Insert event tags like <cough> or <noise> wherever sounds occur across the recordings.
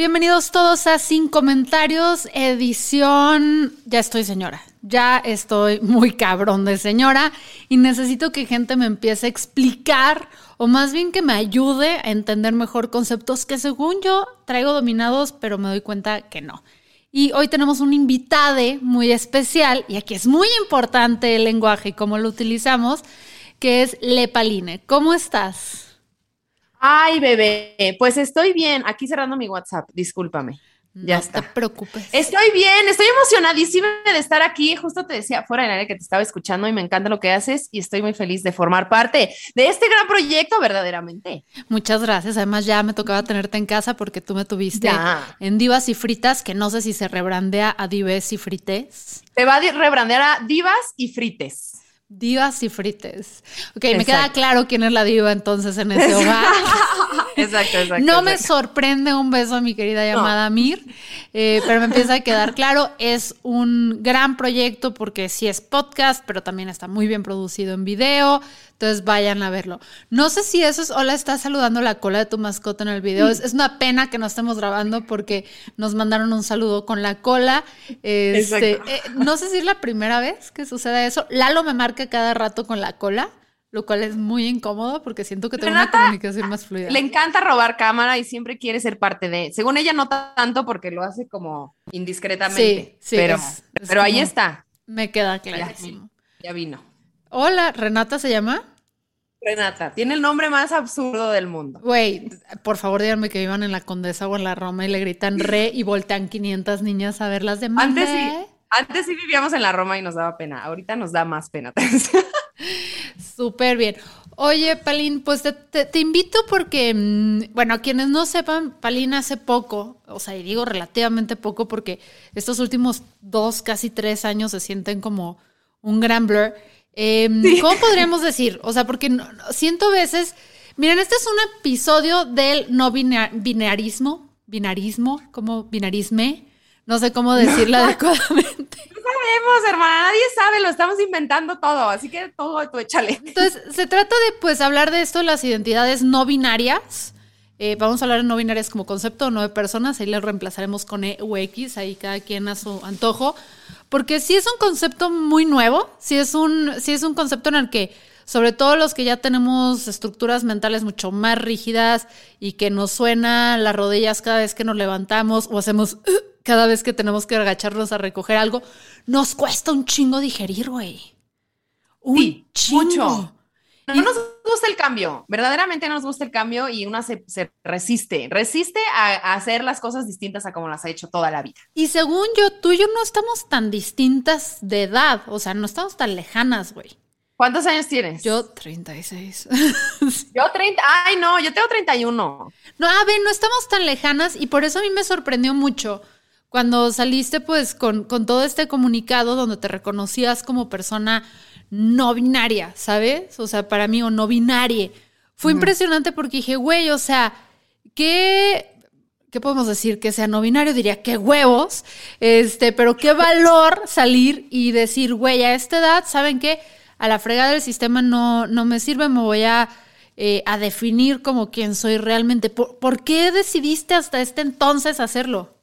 Bienvenidos todos a Sin Comentarios, edición... Ya estoy señora, ya estoy muy cabrón de señora y necesito que gente me empiece a explicar o más bien que me ayude a entender mejor conceptos que según yo traigo dominados, pero me doy cuenta que no. Y hoy tenemos un invitado muy especial y aquí es muy importante el lenguaje y cómo lo utilizamos, que es Lepaline. ¿Cómo estás? Ay, bebé, pues estoy bien. Aquí cerrando mi WhatsApp, discúlpame. Ya no está. te preocupes. Estoy bien, estoy emocionadísima de estar aquí. Justo te decía fuera del área que te estaba escuchando y me encanta lo que haces y estoy muy feliz de formar parte de este gran proyecto verdaderamente. Muchas gracias. Además, ya me tocaba tenerte en casa porque tú me tuviste Ya. en Divas y Fritas, que no sé si se rebrandea a Dives y Frites. Te va a rebrandear a divas y frites. Divas y Frites. Ok, me queda claro quién es la diva entonces en ese hogar. <laughs> exacto, exacto. No me sorprende un beso a mi querida llamada Mir, eh, pero me empieza a quedar claro, es un gran proyecto porque sí es podcast, pero también está muy bien producido en video, entonces vayan a verlo. No sé si eso es, hola, estás saludando la cola de tu mascota en el video, es, es una pena que no estemos grabando porque nos mandaron un saludo con la cola. Este, eh, no sé si es la primera vez que sucede eso, Lalo me marca cada rato con la cola. Lo cual es muy incómodo porque siento que tengo una comunicación más fluida. Le encanta robar cámara y siempre quiere ser parte de. Según ella, no tanto porque lo hace como indiscretamente. Sí, sí, pero, es- es pero ahí está. Me queda clarísimo. ya vino. Hola, ¿Renata se llama? Renata, tiene el nombre más absurdo del mundo. Güey, por favor díganme que vivan en la Condesa o en la Roma y le gritan re y voltean 500 niñas a verlas de Antes sí, "Mande". Antes sí vivíamos en la Roma y nos daba pena. Ahorita nos da más pena. <laughs> Súper bien. Oye, Palín, pues te, te- te invito porque, mm, bueno, a quienes no sepan, Palín hace poco, o sea, y digo relativamente poco porque estos últimos dos, casi tres años se sienten como un gran blur. Em, ¿Cómo podríamos decir? O sea, porque no- siento veces, miren, este es un episodio del no bina- binarismo, binarismo, como binarisme, no sé cómo <laughs> decirlo adecuadamente. <laughs> sabemos, hermana, nadie sabe, lo estamos inventando todo, así que todo tú échale. Entonces, se trata de pues hablar de esto, las identidades no binarias. Eh, vamos a hablar de no binarias como concepto, no de personas, ahí lo reemplazaremos con E o X, ahí cada quien a su antojo, porque sí es un concepto muy nuevo, sí es un, sí es un concepto en el que, sobre todo los que ya tenemos estructuras mentales mucho más rígidas y que nos suena las rodillas cada vez que nos levantamos o hacemos cada vez que tenemos que agacharnos a recoger algo, nos cuesta un chingo digerir, güey. Un Sí, chingo. mucho. No nos gusta el cambio, verdaderamente no nos gusta el cambio y una se, se resiste, resiste a, a hacer las cosas distintas a como las ha hecho toda la vida. Y según yo, tú y yo no estamos tan distintas de edad, o sea, no estamos tan lejanas, güey. ¿Cuántos años tienes? Yo 36. <laughs> Yo 30, ay no, yo tengo 31. No, a ver, no estamos tan lejanas y por eso a mí me sorprendió mucho cuando saliste pues con, con todo este comunicado donde te reconocías como persona no binaria, ¿sabes? O sea, para mí o no binaria. Fue impresionante porque dije, güey, o sea, ¿qué, ¿qué podemos decir? Que sea no binario, diría, qué huevos, este, pero qué valor salir y decir, güey, a esta edad, ¿saben qué? A la fregada del sistema no, no me sirve, me voy a eh, a definir como quién soy realmente. ¿Por, por qué decidiste hasta este entonces hacerlo?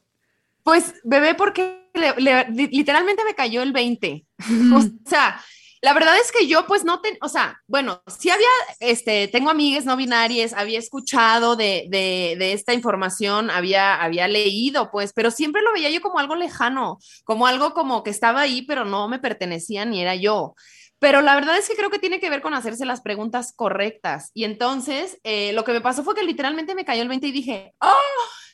Pues, bebé, porque le- le- li- literalmente me cayó el 20. <laughs> O sea, La verdad es que yo pues no, ten, o sea, bueno, sí había, este, tengo amigas no binarias, había escuchado de, de, de, esta información, había, había leído pues, pero siempre lo veía yo como algo lejano, como algo como que estaba ahí, pero no me pertenecía ni era yo. Pero la verdad es que creo que tiene que ver con hacerse las preguntas correctas. Y entonces, eh, lo que me pasó fue que literalmente me cayó el 20 y dije, ¡oh!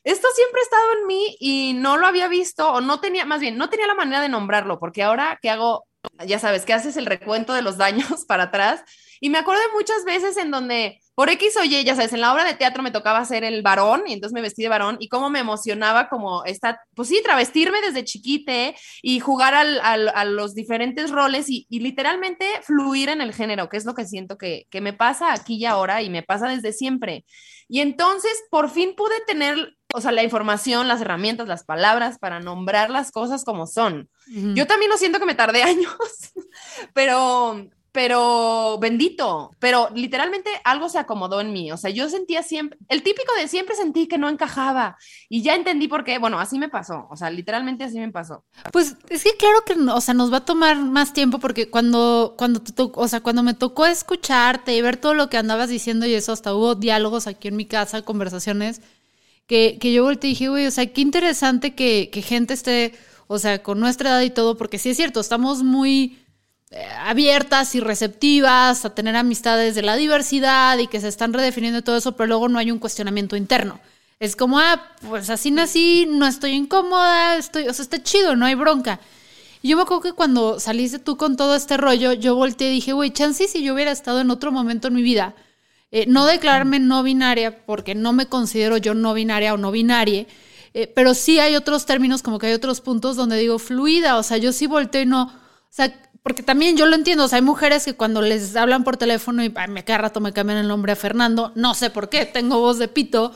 Esto siempre ha estado en mí y no lo había visto, o no tenía, más bien, no tenía la manera de nombrarlo, porque ahora que hago ya sabes, que haces el recuento de los <laughs> daños para atrás. Y me acuerdo de muchas veces en donde, por X o Y, ya sabes, en la obra de teatro me tocaba ser el varón y entonces me vestí de varón y cómo me emocionaba como esta, pues sí, travestirme desde chiquite y jugar al, al, a los diferentes roles y, y, literalmente fluir en el género, que es lo que siento que, que me pasa aquí y ahora y me pasa desde siempre. Y entonces por fin pude tener o sea, la información, las herramientas, las palabras para nombrar las cosas como son. Uh -huh. Yo también lo siento que me tardé <laughs> años, pero, pero bendito, pero literalmente algo se acomodó en mí. O sea, yo sentía siempre, el típico de siempre sentí que no encajaba y ya entendí por qué. Bueno, así me pasó. O sea, literalmente así me pasó. Pues es que claro que, o sea, nos va a tomar más tiempo porque cuando, cuando te o sea, cuando me tocó escucharte y ver todo lo que andabas diciendo y eso, hasta hubo diálogos aquí en mi casa, conversaciones que, que yo volteé y dije, güey, o sea, qué interesante que, que, gente esté, o sea, con nuestra edad y todo, porque sí es cierto, estamos muy abiertas y receptivas a tener amistades de la diversidad y que se están redefiniendo todo eso, pero luego no hay un cuestionamiento interno. Es como, ah, pues así nací, no estoy incómoda, estoy, o sea, está chido, no hay bronca. Y yo me acuerdo que cuando saliste tú con todo este rollo, yo volteé y dije, güey, chance si yo hubiera estado en otro momento en mi vida, eh, no declararme no binaria, porque no me considero yo no binaria o no binaria, eh, pero sí hay otros términos, como que hay otros puntos donde digo fluida, o sea, yo sí volteo y no, o sea, porque también yo lo entiendo, o sea, hay mujeres que cuando les hablan por teléfono y ay, me cada rato me cambian el nombre a Fernando, no sé por qué, tengo voz de pito,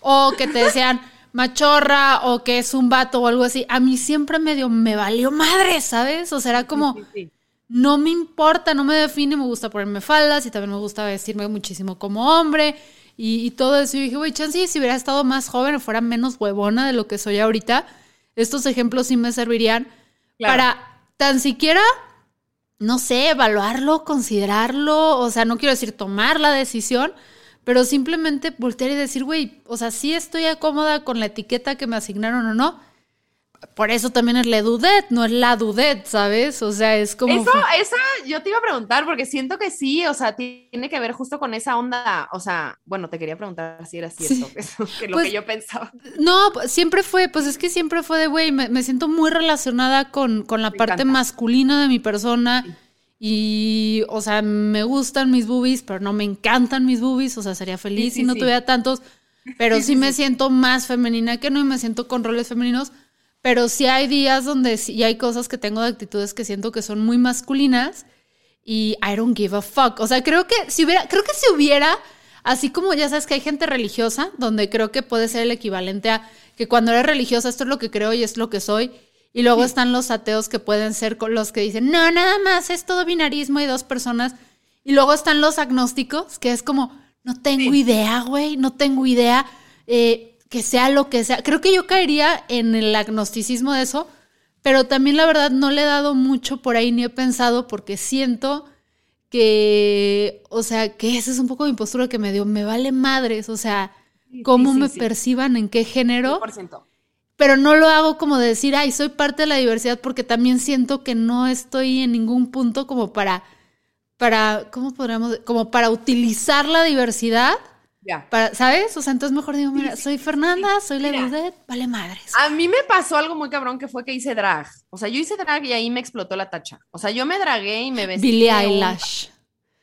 o que te decían <laughs> machorra o que es un vato o algo así, a mí siempre medio me valió madre, ¿sabes? O sea, era como... Sí, sí, sí no me importa, no me define, me gusta ponerme faldas y también me gusta vestirme muchísimo como hombre y, y todo eso. Y dije, güey, chance, si hubiera estado más joven, fuera menos huevona de lo que soy ahorita, estos ejemplos sí me servirían claro. para tan siquiera, no sé, evaluarlo, considerarlo, o sea, no quiero decir tomar la decisión, pero simplemente voltear y decir, güey, o sea, sí estoy cómoda con la etiqueta que me asignaron o no, por eso también es la dudet, no es la dudet, ¿sabes? O sea, es como... Eso, eso yo te iba a preguntar, porque siento que sí, o sea, tiene que ver justo con esa onda, o sea, bueno, te quería preguntar si era cierto, sí. <laughs> eso, que lo pues, que yo pensaba. No, siempre fue, pues es que siempre fue de, güey, me, me, siento muy relacionada con, con la me parte encanta. masculina de mi persona. Sí. Y, o sea, me gustan mis boobies, pero no me encantan mis boobies, o sea, sería feliz sí, si no tuviera tantos, <laughs> pero sí, me siento más femenina que no y me siento con roles femeninos pero sí hay días donde sí hay cosas que tengo de actitudes que siento que son muy masculinas y I don't give a fuck. O sea, creo que si hubiera, creo que si hubiera, así como ya sabes que hay gente religiosa, donde creo que puede ser el equivalente a que cuando eres religiosa esto es lo que creo y es lo que soy. Y luego sí. están los ateos que pueden ser los que dicen, no, nada más es todo binarismo y dos personas. Y luego están los agnósticos, que es como, no tengo sí. idea, güey, no tengo idea. Eh, que sea lo que sea. Creo que yo caería en el agnosticismo de eso, pero también la verdad no le he dado mucho por ahí ni he pensado porque siento que, o sea, que esa es un poco mi postura que me dio, me vale madres, o sea, cómo sí, sí, me sí. perciban, en qué género. 100%. Pero no lo hago como de decir, ay, soy parte de la diversidad, porque también siento que no estoy en ningún punto como para, para, ¿cómo podríamos? Como para utilizar la diversidad ya. Para, ¿Sabes? O sea, entonces mejor digo, mira, soy Fernanda, soy Legudet, vale madres. A mí me pasó algo muy cabrón que fue que hice drag. O sea, yo hice drag y ahí me explotó la tacha. O sea, yo me dragué y me vestí. Billie Eyelash.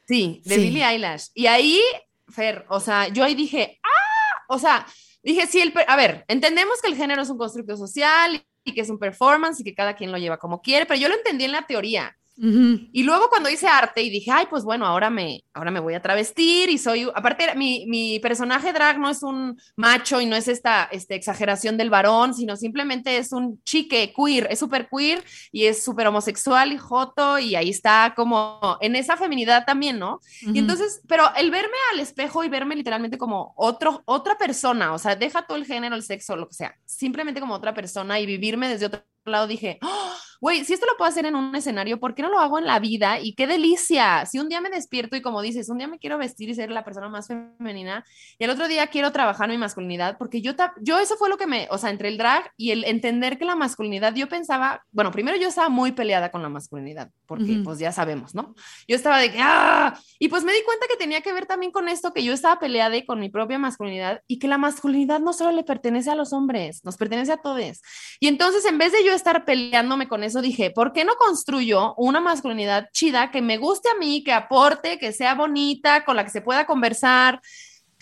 Sí, de sí. Billie Eyelash. Y ahí, Fer, o sea, yo ahí dije, ¡ah! O sea, dije, sí, el. A ver, entendemos que el género es un constructo social y que es un performance y que cada quien lo lleva como quiere, pero yo lo entendí en la teoría. Uh -huh. Y luego cuando hice arte y dije, ay, pues bueno, ahora me, ahora me voy a travestir y soy, aparte mi, mi personaje drag no es un macho y no es esta, esta exageración del varón, sino simplemente es un chique queer, es súper queer y es súper homosexual y joto y ahí está como en esa feminidad también, ¿no? Uh -huh. Y entonces, pero el verme al espejo y verme literalmente como otro, otra persona, o sea, deja todo el género, el sexo, lo que sea, simplemente como otra persona y vivirme desde otro lado, dije, ¡oh! güey, si esto lo puedo hacer en un escenario, ¿por qué no lo hago en la vida? Y qué delicia. Si un día me despierto y como dices, un día me quiero vestir y ser la persona más femenina y el otro día quiero trabajar mi masculinidad, porque yo, yo eso fue lo que me, o sea, entre el drag y el entender que la masculinidad, yo pensaba, bueno, primero yo estaba muy peleada con la masculinidad, porque pues ya sabemos, ¿no? Yo estaba de que, ¡ah! Y pues me di cuenta que tenía que ver también con esto, que yo estaba peleada con mi propia masculinidad y que la masculinidad no solo le pertenece a los hombres, nos pertenece a todos. Y entonces, en vez de yo estar peleándome con eso, dije, ¿por qué no construyo una masculinidad chida que me guste a mí, que aporte, que sea bonita, con la que se pueda conversar?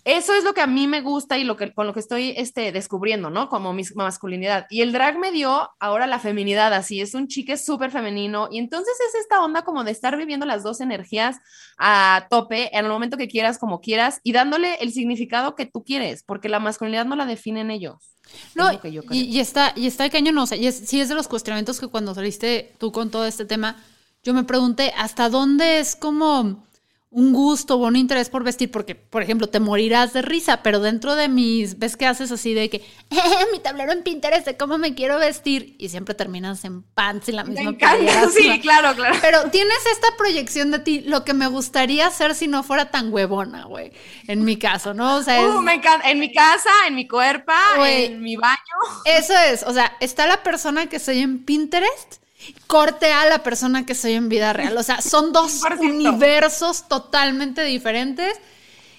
Eso es lo que a mí me gusta y lo que, con lo que estoy este, descubriendo, ¿no? Como mi masculinidad. Y el drag me dio ahora la feminidad, así, es un chique súper femenino. Y entonces es esta onda como de estar viviendo las dos energías a tope en el momento que quieras, como quieras, y dándole el significado que tú quieres, porque la masculinidad no la definen ellos. No, y, está, y está cañón, o sea, y es, sí es de los cuestionamientos que cuando saliste tú con todo este tema, yo me pregunté, ¿hasta dónde es como un gusto o un interés por vestir, porque, por ejemplo, te morirás de risa, pero dentro de mis, ves que haces así de que, <laughs> eh, mi tablero en Pinterest de cómo me quiero vestir, y siempre terminas en pants y la misma me <laughs> Sí, claro, claro. Pero tienes esta proyección de ti, lo que me gustaría hacer si no fuera tan huevona, güey, en mi caso, ¿no? O sea, uh, me encanta. en mi casa, en mi cuerpo, en mi baño. Eso es, o sea, está la persona que soy en Pinterest corte a la persona que soy en vida real. O sea, son dos universos totalmente diferentes.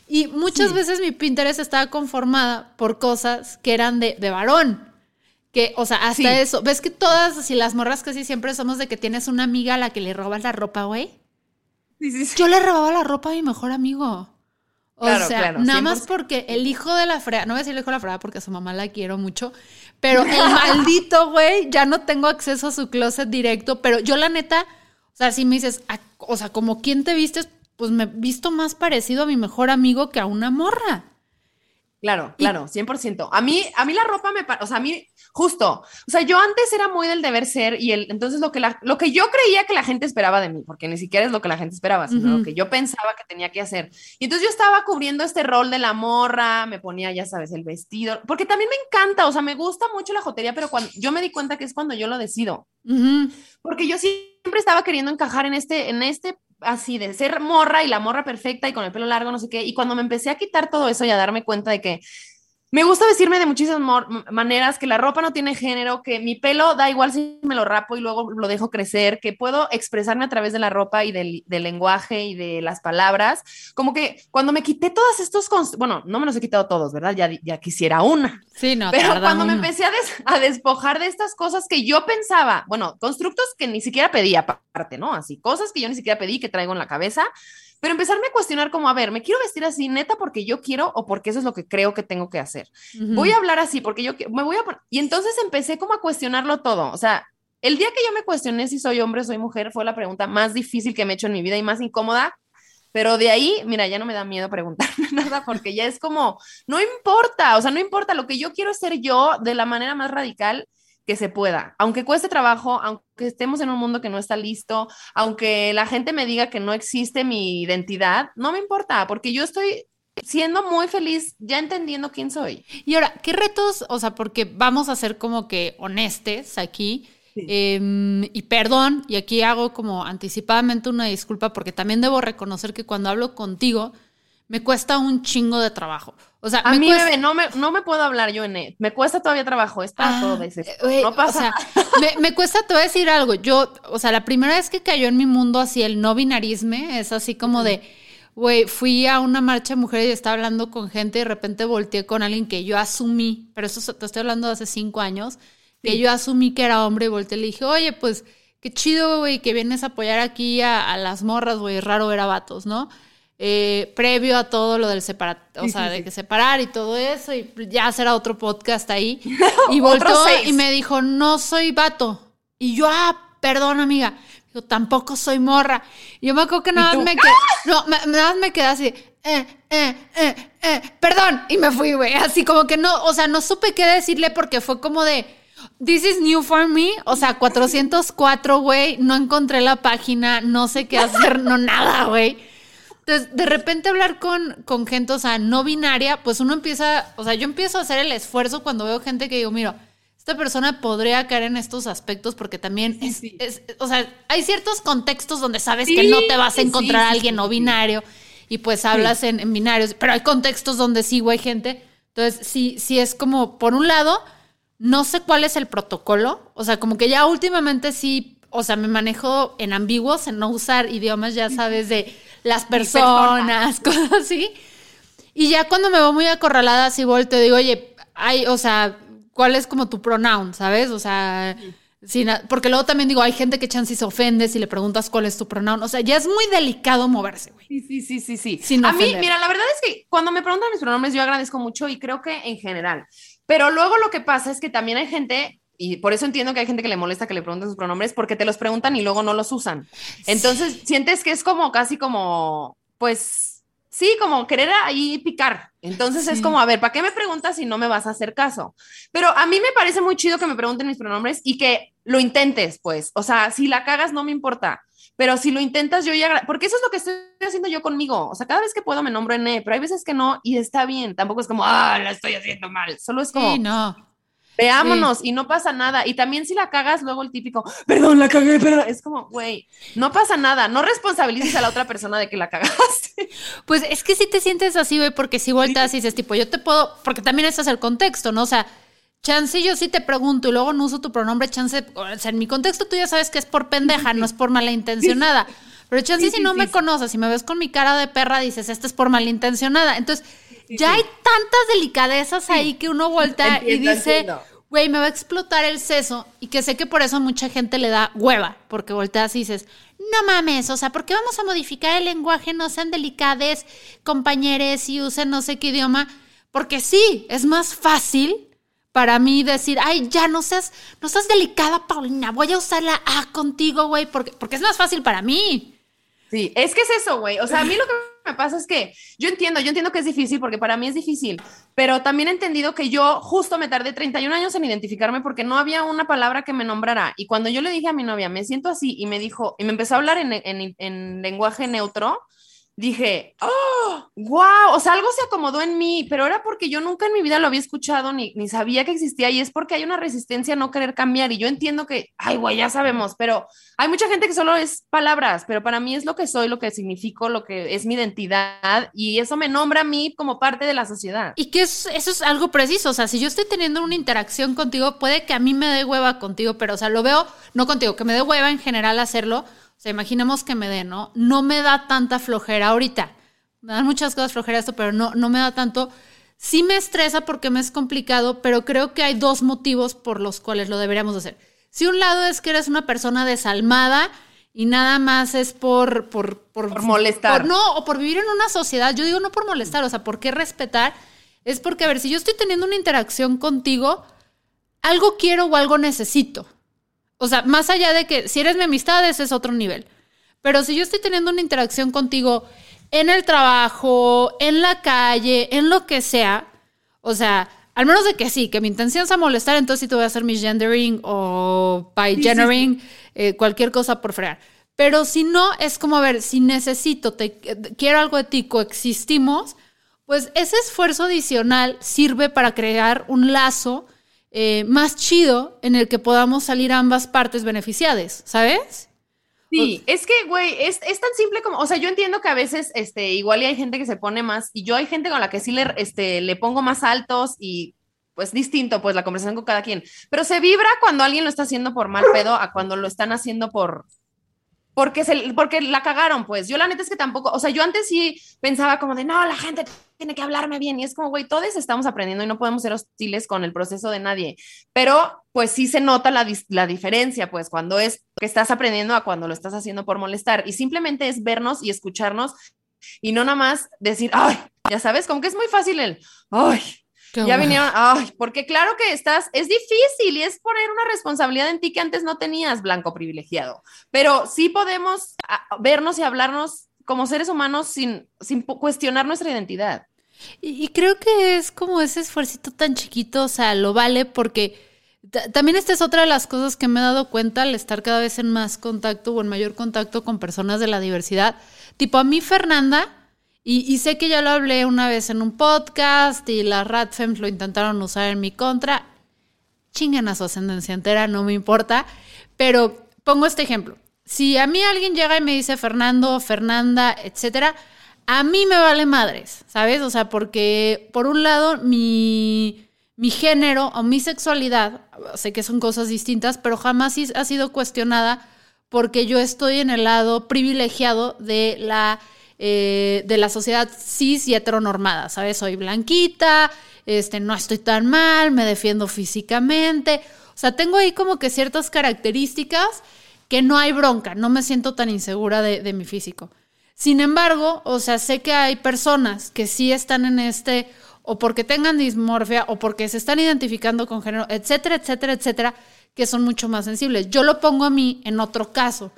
Y muchas veces mi Pinterest estaba conformada por cosas que eran de, varón. Que, o sea, hasta eso. ¿Ves que todas, así las morras casi siempre somos de que tienes una amiga a la que le robas la ropa, güey? Yo le robaba la ropa a mi mejor amigo. O sea, nada más porque el hijo de la frea, no voy a decir el hijo de la frea porque a su mamá la quiero mucho, pero el maldito güey, ya no tengo acceso a su closet directo, pero yo la neta, o sea, si me dices, ah, o sea, como quién te vistes, pues me he visto más parecido a mi mejor amigo que a una morra. Claro, claro, 100%. A mí, a mí la ropa me, o sea, a mí, justo, o sea, yo antes era muy del deber ser y el, entonces lo que, la, lo que yo creía que la gente esperaba de mí, porque ni siquiera es lo que la gente esperaba, sino lo que yo pensaba que tenía que hacer. Y entonces yo estaba cubriendo este rol de la morra, me ponía, ya sabes, el vestido, porque también me encanta, o sea, me gusta mucho la jotería, pero cuando yo me di cuenta que es cuando yo lo decido. Porque yo siempre estaba queriendo encajar en este, en este así de ser morra y la morra perfecta y con el pelo largo, no sé qué. Y cuando me empecé a quitar todo eso y a darme cuenta de que me gusta vestirme de muchísimas maneras, que la ropa no tiene género, que mi pelo da igual si me lo rapo y luego lo dejo crecer, que puedo expresarme a través de la ropa y del, lenguaje y de las palabras. Como que cuando me quité todos estos, bueno, no me los he quitado todos, ¿verdad? Ya, ya quisiera una. Sí, no. Pero cuando me empecé a, a, despojar de estas cosas que yo pensaba, bueno, constructos que ni siquiera pedí aparte, ¿no? Así, cosas que yo ni siquiera pedí que traigo en la cabeza pero empezarme a cuestionar como, a ver, ¿me quiero vestir así neta porque yo quiero o porque eso es lo que creo que tengo que hacer? Voy a hablar así porque yo me voy a... Y entonces empecé como a cuestionarlo todo. O sea, el día que yo me cuestioné si soy hombre o soy mujer fue la pregunta más difícil que me he hecho en mi vida y más incómoda. Pero de ahí, mira, ya no me da miedo preguntarme <laughs> nada porque ya es como, no importa, o sea, no importa, lo que yo quiero ser yo de la manera más radical que se pueda, aunque cueste trabajo, aunque estemos en un mundo que no está listo, aunque la gente me diga que no existe mi identidad, no me importa, porque yo estoy siendo muy feliz ya entendiendo quién soy. Y ahora, ¿qué retos? O sea, porque vamos a ser como que honestes aquí. Em, y perdón, y aquí hago como anticipadamente una disculpa porque también debo reconocer que cuando hablo contigo, me cuesta un chingo de trabajo. O sea, a mí, bebé, no me, no me puedo hablar yo en él. Me cuesta todavía trabajo, es para ah, todo veces. no pasa. O sea, <laughs> me, me, cuesta, te voy a decir algo. Yo, o sea, la primera vez que cayó en mi mundo así el no binarisme, es así como de, güey, fui a una marcha de mujeres y estaba hablando con gente y de repente volteé con alguien que yo asumí, pero eso te estoy hablando de hace cinco años, que yo asumí que era hombre y volteé y le dije, oye, pues, qué chido, güey, que vienes a apoyar aquí a, a las morras, güey, raro ver a vatos, ¿no? Eh, previo a todo lo del separar, o sea, de que separar y todo eso, y ya será otro podcast ahí. <laughs> Y volvió y me dijo, no soy vato. Y yo, ah, perdón, amiga. Yo tampoco soy morra. Y yo me acuerdo que nada más me quedé, no, nada más me quedé así, eh, eh, eh, eh, perdón. Y me fui, güey. Así como que no, o sea, no supe qué decirle porque fue como de, this is new for me. O sea, 404, güey. No encontré la página, no sé qué hacer, no nada, güey. Entonces, de repente hablar con, con gente, o sea, no binaria, pues uno empieza, o sea, yo empiezo a hacer el esfuerzo cuando veo gente que digo, mira, esta persona podría caer en estos aspectos porque también es, es, o sea, hay ciertos contextos donde sabes que no te vas a encontrar a alguien no binario y pues hablas en, en, binarios, pero hay contextos donde sí, güey, gente. Entonces, sí, sí es como, por un lado, no sé cuál es el protocolo, o sea, como que ya últimamente sí, o sea, me manejo en ambiguos, en no usar idiomas, ya sabes, de las personas, <laughs> cosas así. Y ya cuando me veo muy acorralada, así volteo, digo, oye, hay, o sea, ¿cuál es como tu pronoun, sabes? O sea, porque luego también digo, hay gente que chance se ofende si le preguntas cuál es tu pronoun. O sea, ya es muy delicado moverse, güey. Sí, sí, sí, sí, sí. a mí, mira, la verdad es que cuando me preguntan mis pronombres, yo agradezco mucho y creo que en general. Pero luego lo que pasa es que también hay gente y por eso entiendo que hay gente que le molesta que le pregunten sus pronombres porque te los preguntan y luego no los usan. Entonces, sientes que es como casi como, pues, sí, como querer ahí picar. Entonces es como, a ver, ¿para qué me preguntas si no me vas a hacer caso? Pero a mí me parece muy chido que me pregunten mis pronombres y que lo intentes, pues. O sea, si la cagas no me importa. Pero si lo intentas, yo ya, porque eso es lo que estoy haciendo yo conmigo. O sea, cada vez que puedo me nombro en E, pero hay veces que no y está bien. Tampoco es como, ah, la estoy haciendo mal. Solo es como, sí, no. Veámonos y no pasa nada. Y también si la cagas, luego el típico, perdón, la cagué, pero es como, güey, no pasa nada. No responsabilices a la otra persona de que la cagaste. <laughs> Pues es que si te sientes así, güey, porque si vueltas y dices, tipo, yo te puedo, porque también ese es el contexto, ¿no? O sea, chance yo sí te pregunto y luego no uso tu pronombre, chance, o sea, en mi contexto tú ya sabes que es por pendeja, no es por malintencionada. <laughs> Pero chance si no me conoces, si me ves con mi cara de perra, dices, esta es por malintencionada. Entonces, ya hay tantas delicadezas ahí que uno voltea y dice, güey, me va a explotar el seso. Y que sé que por eso mucha gente le da hueva, porque volteas y dices, no mames, o sea, ¿por qué vamos a modificar el lenguaje? No sean delicades, compañeros, y usen no sé qué idioma. Porque sí, es más fácil para mí decir, ay, ya no seas, no seas delicada, Paulina, voy a usar la A contigo, güey, porque, porque es más fácil para mí. Sí, es que es eso, güey. O sea, a mí lo que me pasa es que yo entiendo, yo entiendo que es difícil porque para mí es difícil, pero también he entendido que yo justo me tardé 31 años en identificarme porque no había una palabra que me nombrara. Y cuando yo le dije a mi novia, me siento así, y me dijo, y me empezó a hablar en, en, en lenguaje neutro, dije, ¡oh! ¡Wow! O sea, algo se acomodó en mí, pero era porque yo nunca en mi vida lo había escuchado ni, ni sabía que existía y es porque hay una resistencia a no querer cambiar y yo entiendo que, ay, güey, ya sabemos, pero hay mucha gente que solo es palabras, pero para mí es lo que soy, lo que significo, lo que es mi identidad y eso me nombra a mí como parte de la sociedad. Y que eso es algo preciso, o sea, si yo estoy teniendo una interacción contigo, puede que a mí me dé hueva contigo, pero o sea, lo veo, no contigo, que me dé hueva en general hacerlo o sea, imaginemos que me dé, ¿no? No me da tanta flojera ahorita. Me dan muchas cosas flojera esto, pero no, no me da tanto. Sí me estresa porque me es complicado, pero creo que hay dos motivos por los cuales lo deberíamos hacer. Si un lado es que eres una persona desalmada y nada más es por... Por, por, molestar. no, o por vivir en una sociedad. Yo digo no por molestar, o sea, ¿por qué respetar? Es porque, a ver, si yo estoy teniendo una interacción contigo, algo quiero o algo necesito. O sea, más allá de que si eres mi amistad, ese es otro nivel. Pero si yo estoy teniendo una interacción contigo en el trabajo, en la calle, en lo que sea, o sea, al menos de que sí, que mi intención sea molestar, entonces sí te voy a hacer mi gendering o by gendering, eh, cualquier cosa por fregar. Pero si no, es como, a ver, si necesito, te, quiero algo de ti, coexistimos, pues ese esfuerzo adicional sirve para crear un lazo eh, más chido en el que podamos salir ambas partes beneficiadas, ¿sabes? Sí, es que, güey, es, tan simple como, o sea, yo entiendo que a veces, este, igual y hay gente que se pone más, y yo hay gente con la que sí le, este, le pongo más altos y pues distinto, pues la conversación con cada quien, pero se vibra cuando alguien lo está haciendo por mal pedo a cuando lo están haciendo por, porque, se, porque la cagaron, pues. Yo la neta es que tampoco, o sea, yo antes sí pensaba como de, no, la gente tiene que hablarme bien. Y es como, güey, todos estamos aprendiendo y no podemos ser hostiles con el proceso de nadie. Pero, pues sí se nota la, la diferencia, pues, cuando es que estás aprendiendo a cuando lo estás haciendo por molestar. Y simplemente es vernos y escucharnos y no nada más decir, ay, ya sabes, como que es muy fácil el, ay, ya vinieron, ay, porque claro que estás, es difícil y es poner una responsabilidad en ti que antes no tenías, blanco privilegiado, pero sí podemos ah, vernos y hablarnos como seres humanos sin, sin cuestionar nuestra identidad. Y, creo que es como ese esfuerzo tan chiquito, o sea, lo vale porque también esta es otra de las cosas que me he dado cuenta al estar cada vez en más contacto o en mayor contacto con personas de la diversidad. Tipo, a mí Fernanda, y, sé que ya lo hablé una vez en un podcast y las Ratfems lo intentaron usar en mi contra. chinguen a su ascendencia entera, no me importa. Pero pongo este ejemplo. Si a mí alguien llega y me dice Fernando, Fernanda, etcétera, a mí me vale madres, ¿sabes? O sea, porque por un lado mi, mi género o mi sexualidad, sé que son cosas distintas, pero jamás ha sido cuestionada porque yo estoy en el lado privilegiado de la, eh, de la sociedad cis y heteronormada, ¿sabes? Soy blanquita, este, no estoy tan mal, me defiendo físicamente. O sea, tengo ahí como que ciertas características que no hay bronca, no me siento tan insegura de, mi físico. Sin embargo, o sea, sé que hay personas que sí están en este, o porque tengan dismorfia, o porque se están identificando con género, etcétera, etcétera, etcétera, que son mucho más sensibles. Yo lo pongo a mí en otro caso.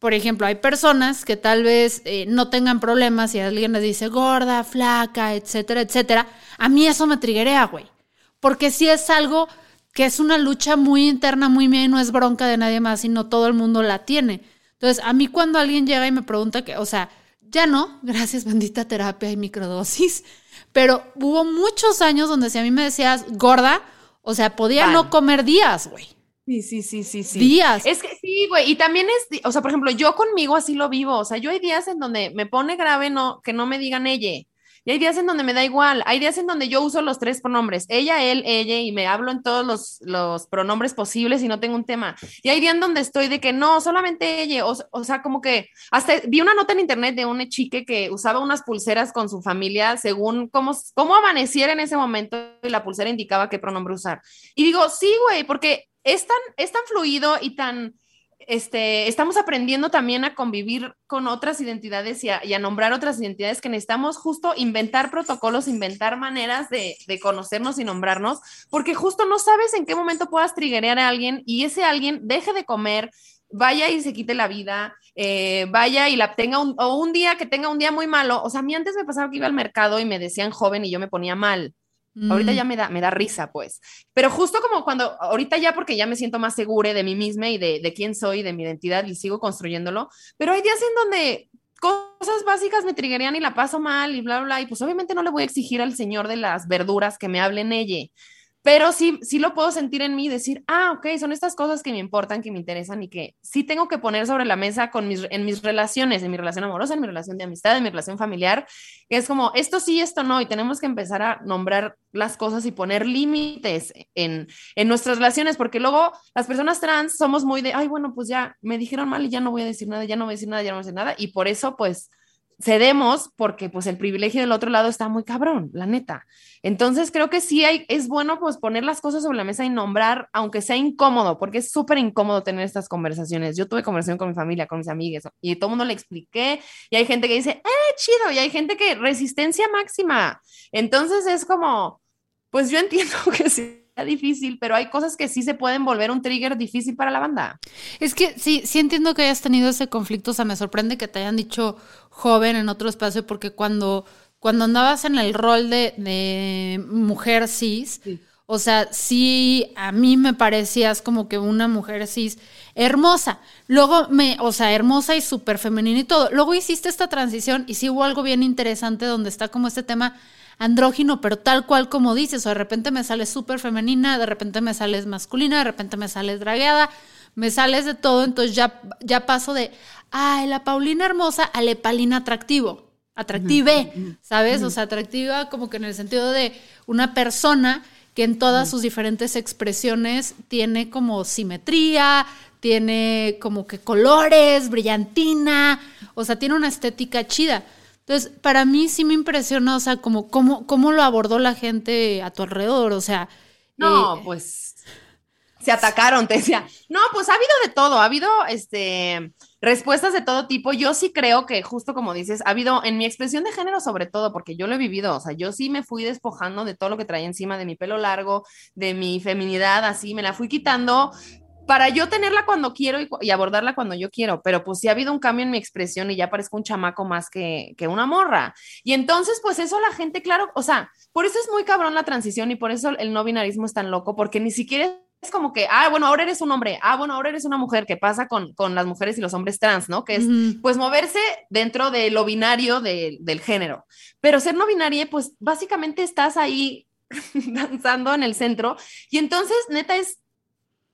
Por ejemplo, hay personas que tal vez eh, no tengan problemas y alguien les dice gorda, flaca, etcétera, etcétera. A mí eso me triguea, güey. Porque si es algo que es una lucha muy interna, muy mía y no es bronca de nadie más, sino todo el mundo la tiene. Entonces, a mí cuando alguien llega y me pregunta que, o sea, ya no, <laughs> gracias bendita terapia y microdosis, pero hubo muchos años donde si a mí me decías gorda, o sea, podía no comer días, güey. Sí, sí, sí, sí, sí. Días. Es que sí, güey. Y también es, o sea, por ejemplo, yo conmigo así lo vivo. O sea, yo hay días en donde me pone grave no, que no me digan ella. Y hay días en donde me da igual. Hay días en donde yo uso los tres pronombres, ella, él, ella, y me hablo en todos los, los pronombres posibles y no tengo un tema. Y hay días en donde estoy de que no, solamente ella. O, o, sea, como que hasta vi una nota en internet de una chique que usaba unas pulseras con su familia según cómo, cómo amaneciera en ese momento y la pulsera indicaba qué pronombre usar. Y digo, sí, güey, porque es tan, es tan fluido y tan, este, estamos aprendiendo también a convivir con otras identidades y a, y a, nombrar otras identidades que necesitamos justo inventar protocolos, inventar maneras de, de, conocernos y nombrarnos, porque justo no sabes en qué momento puedas triggerear a alguien y ese alguien deje de comer, vaya y se quite la vida, eh, vaya y la tenga un, o un día que tenga un día muy malo. O sea, a mí antes me pasaba que iba al mercado y me decían joven y yo me ponía mal. Mm. Ahorita ya me da, me da risa, pues. Pero justo como cuando, ahorita ya porque ya me siento más segura de mí misma y de, de quién soy, de mi identidad y sigo construyéndolo, pero hay días en donde cosas básicas me triguerían y la paso mal y bla, bla, bla, y pues obviamente no le voy a exigir al señor de las verduras que me hable en ella pero sí, sí lo puedo sentir en mí, decir, ah, ok, son estas cosas que me importan, que me interesan y que sí tengo que poner sobre la mesa con mis, en mis relaciones, en mi relación amorosa, en mi relación de amistad, en mi relación familiar, que es como, esto sí, esto no, y tenemos que empezar a nombrar las cosas y poner límites en, en nuestras relaciones, porque luego las personas trans somos muy de, ay, bueno, pues ya me dijeron mal y ya no voy a decir nada, ya no voy a decir nada, ya no voy a decir nada, y por eso, pues, cedemos porque pues el privilegio del otro lado está muy cabrón, la neta. Entonces creo que sí hay, es bueno pues poner las cosas sobre la mesa y nombrar, aunque sea incómodo, porque es súper incómodo tener estas conversaciones. Yo tuve conversación con mi familia, con mis amigas y todo el mundo le expliqué y hay gente que dice, eh, chido, y hay gente que resistencia máxima. Entonces es como, pues yo entiendo <laughs> que sí difícil, pero hay cosas que sí se pueden volver un trigger difícil para la banda. Es que sí, sí entiendo que hayas tenido ese conflicto, o sea, me sorprende que te hayan dicho joven en otro espacio, porque cuando, cuando andabas en el rol de, de mujer cis, sí. o sea, sí, a mí me parecías como que una mujer cis hermosa. Luego me, o sea, hermosa y súper femenina y todo. Luego hiciste esta transición y sí hubo algo bien interesante donde está como este tema andrógino, pero tal cual como dices, o de repente me sales súper femenina, de repente me sales masculina, de repente me sales dragueada, me sales de todo, entonces ya, ya paso de, ay, la Paulina hermosa a la Paulina atractivo, atractive, ¿sabes? O sea, atractiva como que en el sentido de una persona que en todas sus diferentes expresiones tiene como simetría, tiene como que colores, brillantina, o sea, tiene una estética chida. Entonces, para mí sí me impresionó, o sea, como cómo, cómo lo abordó la gente a tu alrededor, o sea. No, eh, pues se atacaron, te decía. No, pues ha habido de todo, ha habido este respuestas de todo tipo. Yo sí creo que, justo como dices, ha habido en mi expresión de género, sobre todo, porque yo lo he vivido, o sea, yo sí me fui despojando de todo lo que traía encima de mi pelo largo, de mi feminidad, así, me la fui quitando para yo tenerla cuando quiero y, abordarla cuando yo quiero, pero pues sí ha habido un cambio en mi expresión y ya parezco un chamaco más que, que una morra. Y entonces, pues eso la gente, claro, o sea, por eso es muy cabrón la transición y por eso el no binarismo es tan loco, porque ni siquiera es como que, ah, bueno, ahora eres un hombre, ah, bueno, ahora eres una mujer, que pasa con, con las mujeres y los hombres trans, ¿no? Que es, uh -huh. pues, moverse dentro de lo binario de, del género. Pero ser no binaria, pues, básicamente estás ahí <laughs> danzando en el centro. Y entonces, neta, es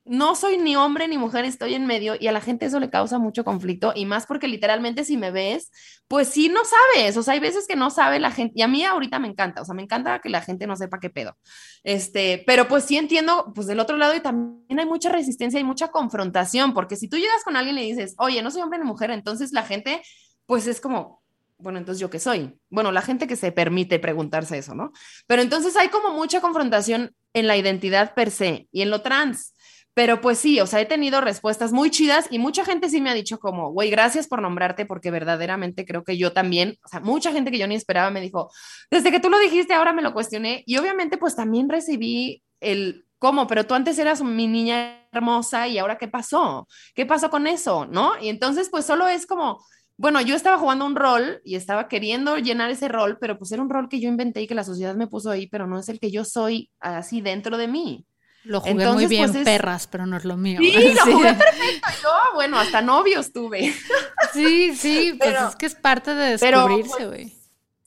no soy ni hombre ni mujer, estoy en medio y a la gente eso le causa mucho conflicto y más porque literalmente si me ves, pues sí no sabes, o sea, hay veces que no sabe la gente y a mí ahorita me encanta, o sea, me encanta que la gente no sepa qué pedo. Este, pero pues sí entiendo pues del otro lado y también hay mucha resistencia y mucha confrontación, porque si tú llegas con alguien y le dices, "Oye, no soy hombre ni mujer", entonces la gente pues es como bueno, entonces yo qué soy? Bueno, la gente que se permite preguntarse eso, ¿no? Pero entonces hay como mucha confrontación en la identidad per se y en lo trans pero pues sí, o sea, he tenido respuestas muy chidas y mucha gente sí me ha dicho como, güey, gracias por nombrarte porque verdaderamente creo que yo también, o sea, mucha gente que yo ni esperaba me dijo, desde que tú lo dijiste, ahora me lo cuestioné y obviamente pues también recibí el, ¿cómo? Pero tú antes eras mi niña hermosa y ahora ¿qué pasó? ¿Qué pasó con eso? ¿No? Y entonces pues solo es como... Bueno, yo estaba jugando un rol y estaba queriendo llenar ese rol, pero pues era un rol que yo inventé y que la sociedad me puso ahí, pero no es el que yo soy así dentro de mí. Lo jugué muy bien, pues, perras, pero no es lo mío. Sí, <laughs> lo jugué perfecto. Yo, bueno, hasta novios tuve. <laughs> Sí, sí, pues es que es parte de descubrirse, pues, güey.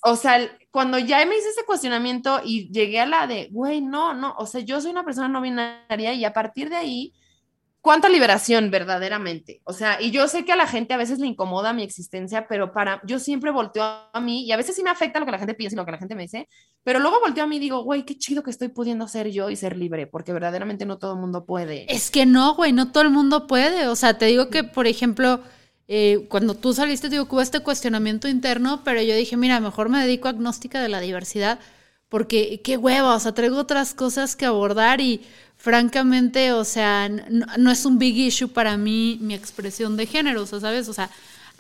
O sea, cuando ya me hice ese cuestionamiento y llegué a la de, güey, no, no, o sea, yo soy una persona no binaria y a partir de ahí cuánta liberación verdaderamente. O sea, y yo sé que a la gente a veces le incomoda mi existencia, pero para, yo siempre volteo a mí y a veces sí me afecta lo que la gente piensa y lo que la gente me dice, pero luego volteo a mí y digo, güey, qué chido que estoy pudiendo ser yo y ser libre, porque verdaderamente no todo el mundo puede. Es que no, güey, no todo el mundo puede. O sea, te digo que, por ejemplo, eh, cuando tú saliste, digo, hubo este cuestionamiento interno, pero yo dije, mira, mejor me dedico a agnóstica de la diversidad, porque qué hueva, o sea, traigo otras cosas que abordar y francamente, o sea, no, es un big issue para mí mi expresión de género, o sea, ¿sabes? O sea,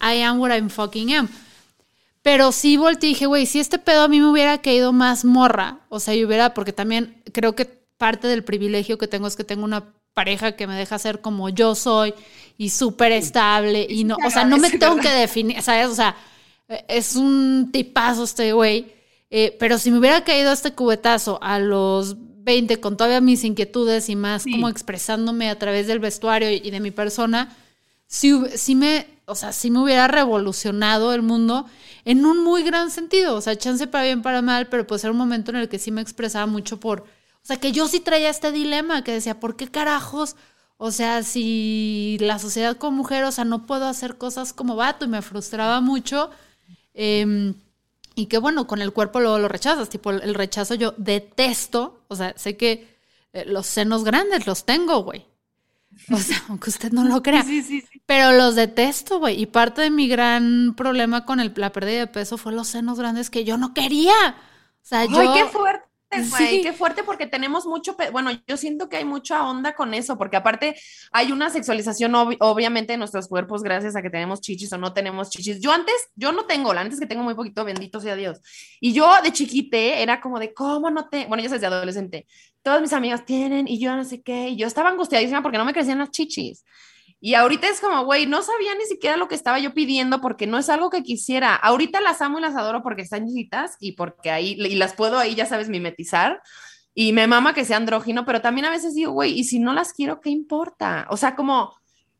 I am what I'm fucking am. Pero sí volteé y dije, güey, si este pedo a mí me hubiera caído más morra, o sea, yo hubiera, porque también creo que parte del privilegio que tengo es que tengo una pareja que me deja ser como yo soy y súper estable y no, o sea, no <laughs> me tengo que definir, ¿sabes? O sea, es un tipazo este güey, eh, pero si me hubiera caído este cubetazo a los con todavía mis inquietudes y más como expresándome a través del vestuario y de mi persona, sí, sí me, o sea, sí me hubiera revolucionado el mundo en un muy gran sentido. O sea, chance para bien, para mal, pero pues era un momento en el que sí me expresaba mucho por, o sea, que yo sí traía este dilema que decía, ¿por qué carajos? O sea, si la sociedad como mujer, o sea, no puedo hacer cosas como vato y me frustraba mucho. Eh, y que bueno, con el cuerpo luego lo rechazas, tipo el rechazo yo detesto, o sea, sé que eh, los senos grandes los tengo, güey. O sea, <laughs> aunque usted no lo crea. Sí, sí, sí. Pero los detesto, güey. Y parte de mi gran problema con el, la pérdida de peso fue los senos grandes que yo no quería. O sea, yo... ¡Ay, qué fuerte! Sí. Qué fuerte porque tenemos mucho, bueno, yo siento que hay mucha onda con eso, porque aparte hay una sexualización obviamente de nuestros cuerpos gracias a que tenemos chichis o no tenemos chichis. Yo antes, yo no tengo, la antes que tengo muy poquito, bendito sea Dios. Y yo de chiquite era como de, ¿cómo no te? Bueno, yo soy de adolescente. Todas mis amigas tienen y yo no sé qué. Y yo estaba angustiadísima porque no me crecían las chichis. Y ahorita es como, güey, no sabía ni siquiera lo que estaba yo pidiendo porque no es algo que quisiera. Ahorita las amo y las adoro porque están chiquitas y porque ahí, y las puedo ahí, ya sabes, mimetizar. Y me mama que sea andrógino, pero también a veces digo, güey, y si no las quiero, ¿qué importa? O sea, como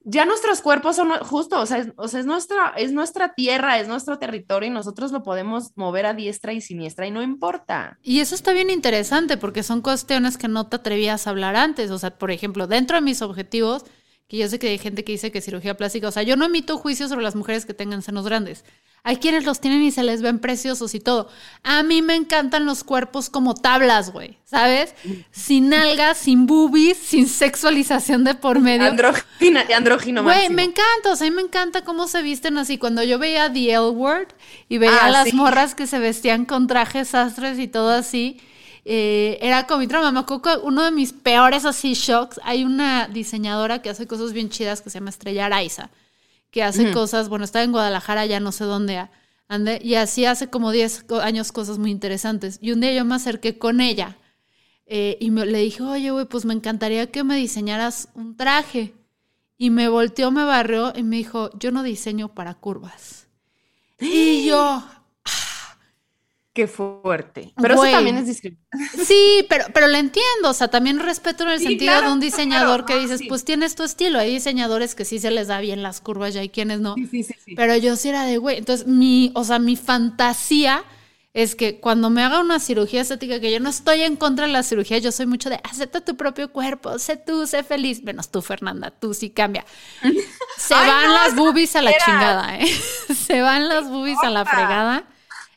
ya nuestros cuerpos son justo, o sea, es, o sea, es, nuestra, es nuestra tierra, es nuestro territorio y nosotros lo podemos mover a diestra y siniestra y no importa. Y eso está bien interesante porque son cuestiones que no te atrevías a hablar antes. O sea, por ejemplo, dentro de mis objetivos, que yo sé que hay gente que dice que cirugía plástica, o sea, yo no emito juicios sobre las mujeres que tengan senos grandes. Hay quienes los tienen y se les ven preciosos y todo. A mí me encantan los cuerpos como tablas, güey, ¿sabes? Sin algas, sin boobies, sin sexualización de por medio. Androgina, andrógino Güey, me encanta, o sea, a mí me encanta cómo se visten así. Cuando yo veía The L Word y veía ah, las morras que se vestían con trajes sastres y todo así, eh, era como mi trama. Me acuerdo uno de mis peores así shocks, hay una diseñadora que hace cosas bien chidas que se llama Estrella Araiza, que hace cosas, bueno, está en Guadalajara, ya no sé dónde ande, y así hace como 10 años cosas muy interesantes. Y un día yo me acerqué con ella eh, y me, le dije, oye, güey, pues me encantaría que me diseñaras un traje. Y me volteó, me barrió y me dijo, yo no diseño para curvas. Y <gasps> yo, Qué fuerte. Pero eso también es discriminación. Sí, pero, pero lo entiendo. O sea, también respeto en el sentido de un diseñador que dices, pues tienes tu estilo. Hay diseñadores que sí se les da bien las curvas y hay quienes no. Sí, sí, sí, pero yo sí era de, güey. Entonces, mi, o sea, mi fantasía es que cuando me haga una cirugía estética, que yo no estoy en contra de la cirugía, yo soy mucho de acepta tu propio cuerpo, sé tú, sé feliz. Menos tú, Fernanda, tú sí cambia. <laughs> <laughs> Se van las boobies a la chingada, ¿eh? Se van las boobies a la fregada.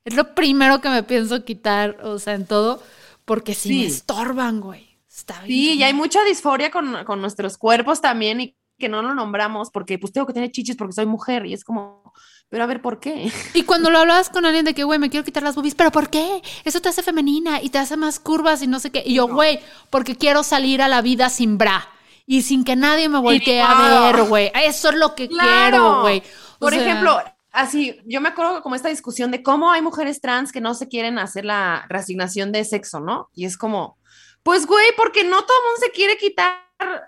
Es lo primero que me pienso quitar, o sea, en todo, porque si me estorban, güey. Está bien. Sí, y hay mucha disforia con, con nuestros cuerpos también y que no lo nombramos porque pues tengo que tener chichis porque soy mujer y es como, pero a ver, ¿por qué? Y cuando lo hablabas con alguien de que, güey, me quiero quitar las boobies, ¿pero por qué? Eso te hace femenina y te hace más curvas y no sé qué. Y yo, güey, porque quiero salir a la vida sin bra y sin que nadie me voltee a ver, güey. Eso es lo que quiero, güey. Por ejemplo, así, yo me acuerdo como esta discusión de cómo hay mujeres trans que no se quieren hacer la reasignación de sexo, ¿no? Y es como, pues, güey, porque no todo el mundo se quiere quitar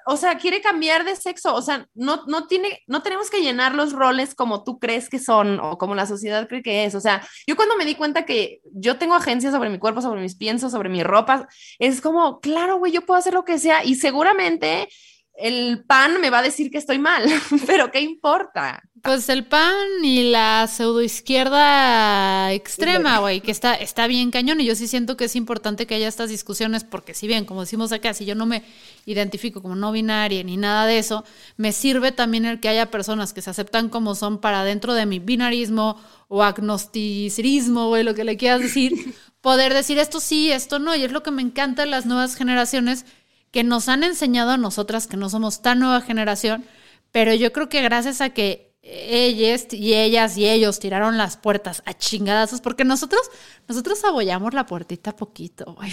o sea, quiere cambiar de sexo, o sea, no, no tiene, no tenemos que llenar los roles como tú crees que son o como la sociedad cree que es, o sea, yo cuando me di cuenta que yo tengo agencia sobre mi cuerpo, sobre mis piensos, sobre mi ropa, es como, claro, güey, yo puedo hacer lo que sea y seguramente el pan me va a decir que estoy mal, <laughs> pero ¿qué importa? Pues el pan y la pseudoizquierda extrema, güey, que está, está bien cañón. Y yo sí siento que es importante que haya estas discusiones, porque si bien, como decimos acá, si yo no me identifico como no binaria ni nada de eso, me sirve también el que haya personas que se aceptan como son para dentro de mi binarismo o agnosticismo, güey, lo que le quieras decir, <laughs> poder decir esto sí, esto no. Y es lo que me encanta de las nuevas generaciones que nos han enseñado a nosotras que no somos tan nueva generación, pero yo creo que gracias a que ellas y ellas y ellos tiraron las puertas a chingadazos porque nosotros, nosotros abollamos la puertita poquito, güey.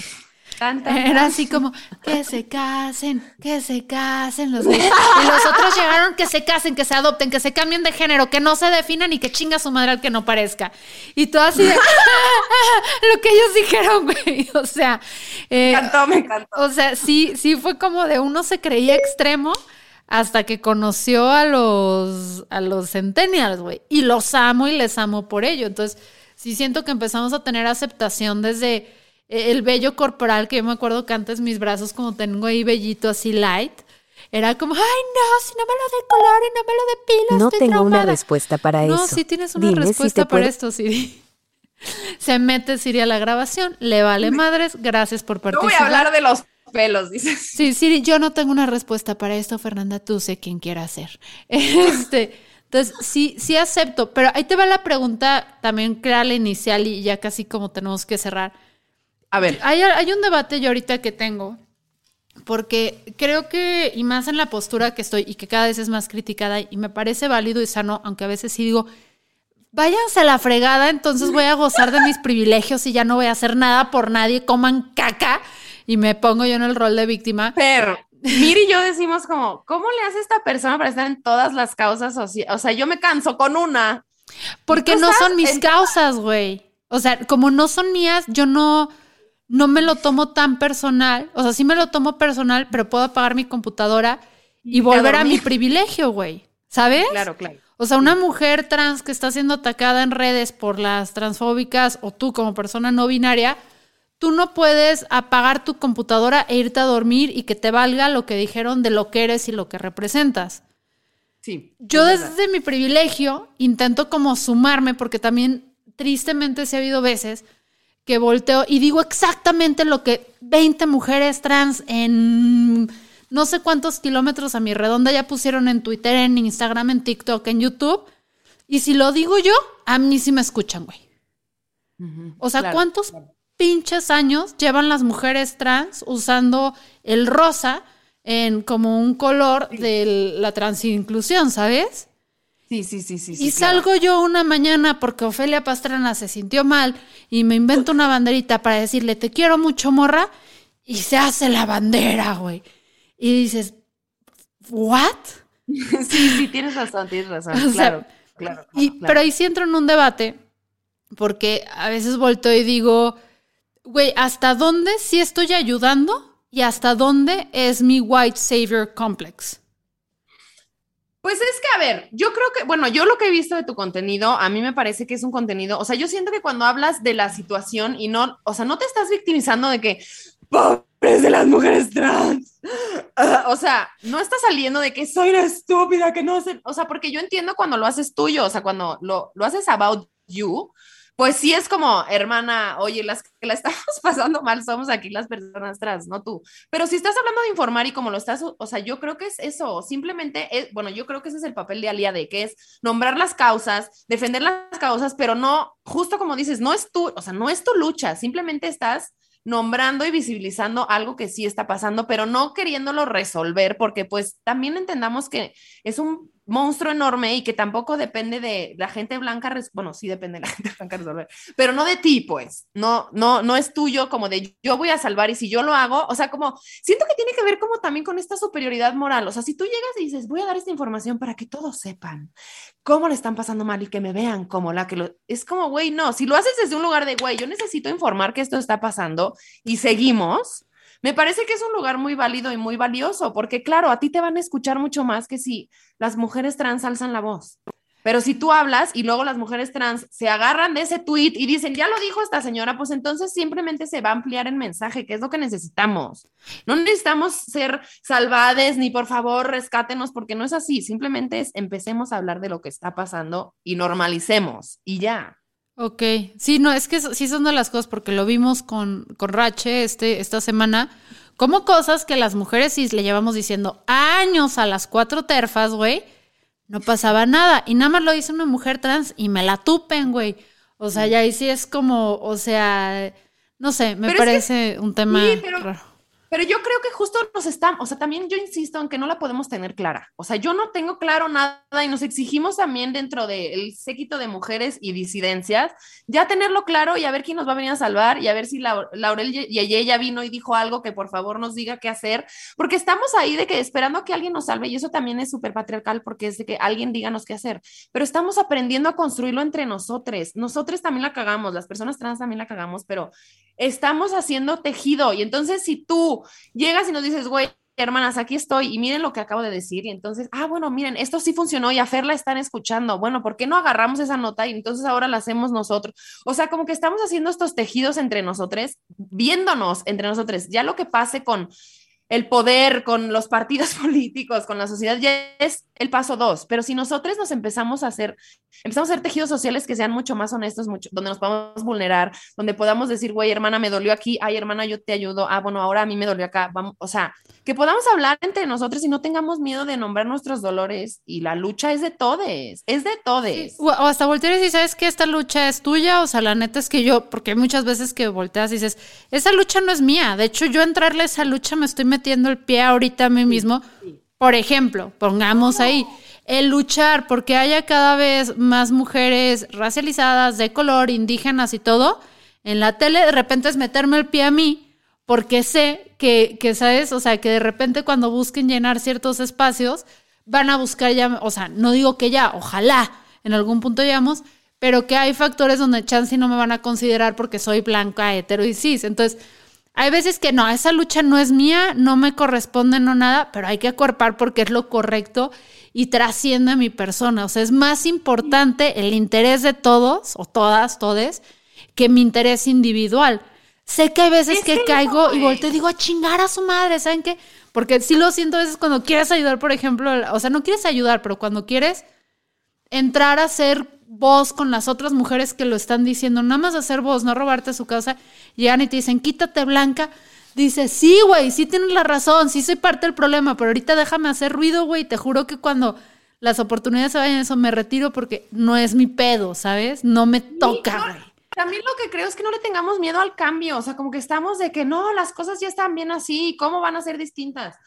Era así como, que se <laughs> casen, que se casen los gays. Y los otros llegaron, que se casen, que se adopten, que se cambien de género, que no se definan y que chinga su madre al que no parezca. Y todo así de, <laughs> lo que ellos dijeron, güey. <laughs> O sea. Eh, me encantó, me encantó. O sea, sí, sí fue como de uno se creía extremo hasta que conoció a los, a los centennials, güey. Y los amo y les amo por ello. Entonces, sí siento que empezamos a tener aceptación desde el vello corporal, que yo me acuerdo que antes mis brazos como tengo ahí vellito así light, era como, ay no, si no me lo de color y no me lo de pilas. No tengo una respuesta para eso. No, sí tienes una respuesta para esto, Siri. <laughs> Se mete Siri a la grabación, le vale madres, gracias por participar. No voy a hablar de los pelos, dices. Sí, sí, yo no tengo una respuesta para esto, Fernanda, tú sé quién quiera hacer. <laughs> Este, entonces, sí, sí acepto, pero ahí te va la pregunta también clara la inicial y ya casi como tenemos que cerrar. A ver. Hay, hay un debate yo ahorita que tengo, porque creo que, y más en la postura que estoy y que cada vez es más criticada, y me parece válido y sano, aunque a veces sí digo, váyanse a la fregada, entonces voy a gozar de mis privilegios y ya no voy a hacer nada por nadie, coman caca y me pongo yo en el rol de víctima. Pero Miri y yo decimos como, ¿cómo le hace esta persona para estar en todas las causas? O sea, yo me canso con una. Porque no son mis causas, güey. O sea, como no son mías, yo no, no me lo tomo tan personal. O sea, sí me lo tomo personal, pero puedo apagar mi computadora y volver a mi privilegio, güey. ¿Sabes? Claro, claro. O sea, una mujer trans que está siendo atacada en redes por las transfóbicas o tú como persona no binaria, tú no puedes apagar tu computadora e irte a dormir y que te valga lo que dijeron de lo que eres y lo que representas. Sí. Yo desde mi privilegio intento como sumarme porque también tristemente se ha habido veces que volteo y digo exactamente lo que 20 mujeres trans en no sé cuántos kilómetros a mi redonda ya pusieron en Twitter, en Instagram, en TikTok, en YouTube. Y si lo digo yo, a mí sí me escuchan, güey. O sea, ¿cuántos pinches años llevan las mujeres trans usando el rosa en como un color de la transinclusión, ¿sabes? Sí, sí, sí, sí. Y salgo yo una mañana porque Ofelia Pastrana se sintió mal y me invento una banderita para decirle, te quiero mucho, morra, y se hace la bandera, güey. Y dices, ¿what? <laughs> sí, sí, tienes razón, tienes razón. <laughs> claro, claro, Pero ahí sí entro en un debate porque a veces volteo y digo, güey, ¿hasta dónde sí estoy ayudando y hasta dónde es mi white savior complex? Pues es que, a ver, yo creo que, bueno, yo lo que he visto de tu contenido, a mí me parece que es un contenido, o sea, yo siento que cuando hablas de la situación y no, o sea, no te estás victimizando de que, pobres de las mujeres trans, <laughs> o sea, no estás saliendo de que soy una estúpida, que no sé, o sea, porque yo entiendo cuando lo haces tuyo, o sea, cuando lo, lo haces about you, pues sí es como, hermana, oye, las que la estamos <laughs> pasando mal somos aquí las personas trans, no tú. Pero si estás hablando de informar y como lo estás, o sea, yo creo que es eso, simplemente, es, bueno, yo creo que ese es el papel de aliade, que es nombrar las causas, defender las causas, pero no, justo como dices, no es tu, o sea, no es tu lucha, simplemente estás nombrando y visibilizando algo que sí está pasando, pero no queriéndolo resolver, porque pues también entendamos que es un monstruo enorme y que tampoco depende de la gente blanca, bueno, sí depende de la <laughs> gente blanca resolver, pero no de ti, pues, no, no, no es tuyo como de yo voy a salvar y si yo lo hago, o sea, como siento que tiene que ver como también con esta superioridad moral, o sea, si tú llegas y dices, voy a dar esta información para que todos sepan cómo le están pasando mal y que me vean como la que lo, es como, güey, no, si lo haces desde un lugar de, güey, yo necesito informar que esto está pasando y seguimos, me parece que es un lugar muy válido y muy valioso, porque claro, a ti te van a escuchar mucho más que si las mujeres trans alzan la voz. Pero si tú hablas y luego las mujeres trans se agarran de ese tweet y dicen, ya lo dijo esta señora, pues entonces simplemente se va a ampliar el mensaje, que es lo que necesitamos. No necesitamos ser salvades ni por favor rescátenos, porque no es así. Simplemente es empecemos a hablar de lo que está pasando y normalicemos y ya. Ok, sí, no, es que sí son de las cosas, porque lo vimos con, con Rache este, esta semana, como cosas que las mujeres sí le llevamos diciendo años a las cuatro terfas, güey, no pasaba nada. Y nada más lo dice una mujer trans y me la tupen, güey. O sea, ya ahí sí es como, o sea, no sé, me parece un tema raro. Pero yo creo que justo nos estamos, o sea, también yo insisto en que no la podemos tener clara. O sea, yo no tengo claro nada y nos exigimos también dentro del séquito de mujeres y disidencias, ya tenerlo claro y a ver quién nos va a venir a salvar y a ver si la, Laurel y ya vino y dijo algo que por favor nos diga qué hacer, porque estamos ahí de que esperando a que alguien nos salve y eso también es súper patriarcal porque es de que alguien díganos qué hacer, pero estamos aprendiendo a construirlo entre nosotros. Nosotros también la cagamos, las personas trans también la cagamos, pero estamos haciendo tejido. Y entonces si tú llegas y nos dices, güey, hermanas, aquí estoy y miren lo que acabo de decir. Y entonces, ah, bueno, miren, esto sí funcionó y a Fer la están escuchando. Bueno, ¿por qué no agarramos esa nota y entonces ahora la hacemos nosotros? O sea, como que estamos haciendo estos tejidos entre nosotros, viéndonos entre nosotros. Ya lo que pase con el poder, con los partidos <laughs> políticos, con la sociedad, ya es el paso dos. Pero si nosotros nos empezamos a hacer, empezamos a hacer tejidos sociales que sean mucho más honestos, mucho, donde nos podamos vulnerar, donde podamos decir, güey, hermana, me dolió aquí, ay, hermana, yo te ayudo, ah, bueno, ahora a mí me dolió acá, vamos, o sea, que podamos hablar entre nosotros y no tengamos miedo de nombrar nuestros dolores y la lucha es de todos, es de todos. O hasta voltear y ¿sabes que esta lucha es tuya? O sea, la neta es que yo, porque muchas veces que volteas y dices, esa lucha no es mía, de hecho yo entrarle a esa lucha me estoy metiendo el pie ahorita a mí mismo. Por ejemplo, pongamos ahí, el luchar porque haya cada vez más mujeres racializadas, de color, indígenas y todo, en la tele de repente es meterme el pie a mí, porque sé que, que, ¿sabes? O sea, que de repente cuando busquen llenar ciertos espacios, van a buscar ya, o sea, no digo que ya, ojalá en algún punto llegamos, pero que hay factores donde chance no me van a considerar porque soy blanca, hetero y cis. Entonces, hay veces que no, esa lucha no es mía, no me corresponde, no nada, pero hay que acuerpar porque es lo correcto y trasciende a mi persona. O sea, es más importante el interés de todos o todas, todes, que mi interés individual. Sé que hay veces que, caigo y volteo y digo a chingar a su madre, ¿saben qué? Porque sí lo siento a veces cuando quieres ayudar, por ejemplo, o sea, no quieres ayudar, pero cuando quieres entrar a ser voz con las otras mujeres que lo están diciendo, nada más hacer voz, no robarte su casa, llegan y te dicen, quítate blanca. Dice, sí, güey, sí tienes la razón, sí soy parte del problema, pero ahorita déjame hacer ruido, güey. Te juro que cuando las oportunidades se vayan, eso me retiro porque no es mi pedo, ¿sabes? No me toca, güey. también lo que creo es que no le tengamos miedo al cambio, o sea, como que estamos de que no, las cosas ya están bien así, ¿cómo van a ser distintas?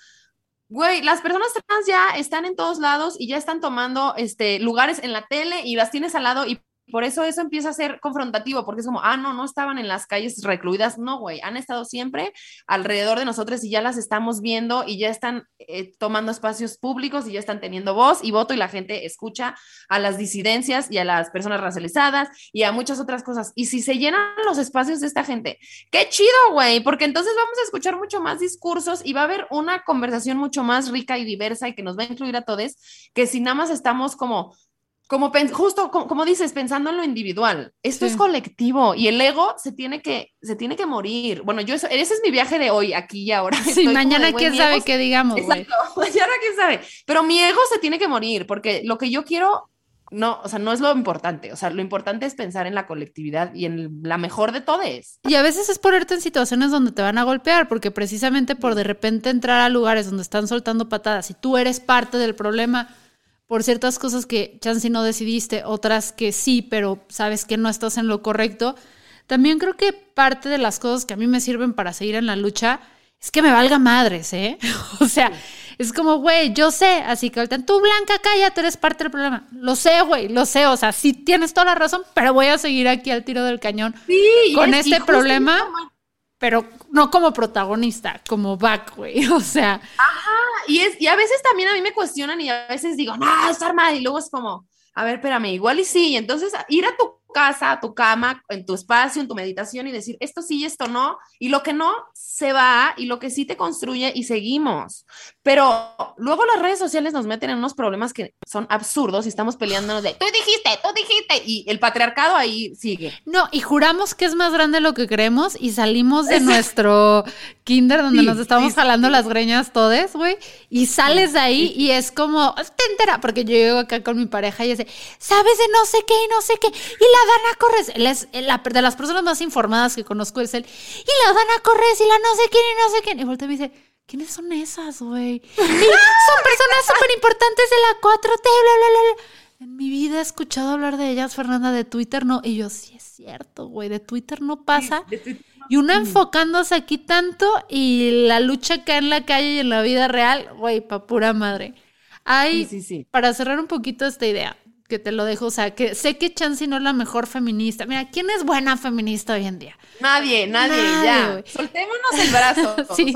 Güey, las personas trans ya están en todos lados y ya están tomando este, lugares en la tele y las tienes al lado y por eso eso empieza a ser confrontativo, porque es como, ah, no, no estaban en las calles recluidas. No, güey, han estado siempre alrededor de nosotros y ya las estamos viendo y ya están eh, tomando espacios públicos y ya están teniendo voz y voto y la gente escucha a las disidencias y a las personas racializadas y a muchas otras cosas. Y si se llenan los espacios de esta gente, qué chido, güey, porque entonces vamos a escuchar mucho más discursos y va a haber una conversación mucho más rica y diversa y que nos va a incluir a todos, que si nada más estamos como como justo como, dices, pensando en lo individual, esto es colectivo y el ego se tiene que, se tiene que morir. Bueno, yo ese es mi viaje de hoy, aquí y ahora. Sí, mañana quién sabe qué digamos. Exacto, <laughs> mañana quién sabe. Pero mi ego se tiene que morir porque lo que yo quiero no, o sea, no es lo importante. O sea, lo importante es pensar en la colectividad y en la mejor de todos. Y a veces es ponerte en situaciones donde te van a golpear, porque precisamente por de repente entrar a lugares donde están soltando patadas y tú eres parte del problema por ciertas cosas que chance no decidiste, otras que sí, pero sabes que no estás en lo correcto. También creo que parte de las cosas que a mí me sirven para seguir en la lucha es que me valga madres, ¿eh? <laughs> o sea, es como, güey, yo sé, así que ahorita tú, Blanca, cállate, eres parte del problema. Lo sé, güey, lo sé, o sea, sí tienes toda la razón, pero voy a seguir aquí al tiro del cañón con este problema, pero no como protagonista, como back, güey, <laughs> o sea. Ajá, y, es, y a veces también a mí me cuestionan y a veces digo, no, está armada, y luego es como, a ver, espérame, igual y sí, entonces ir a tu casa, a tu cama, en tu espacio, en tu meditación y decir esto sí y esto no, y lo que no se va y lo que sí te construye y seguimos. Pero luego las redes sociales nos meten en unos problemas que son absurdos y estamos peleándonos de tú dijiste, tú dijiste, y el patriarcado ahí sigue. No, y juramos que es más grande de lo que creemos y salimos de nuestro kinder donde nos estamos jalando las greñas todes, güey, y sales de ahí y es como, te entera, porque yo llego acá con mi pareja y dice, sabes de no sé qué y no sé qué, y la Dana Corres, él es la, de las personas más informadas que conozco es él, y la Dana Corres y la no sé quién y no sé quién, y voltea y me dice, ¿quiénes son esas, güey? son personas súper importantes de la 4T, bla, bla, bla. En mi vida he escuchado hablar de ellas, Fernanda, de Twitter no. Y yo, sí es cierto, güey, de Twitter no pasa. Y una enfocándose aquí tanto y la lucha acá en la calle y en la vida real, güey, pa' pura madre. Hay, para cerrar un poquito esta idea, que te lo dejo, o sea, que sé que Chansey no es la mejor feminista. Mira, ¿quién es buena feminista hoy en día? Nadie, nadie, ya. Soltémonos el brazo. <laughs> sí.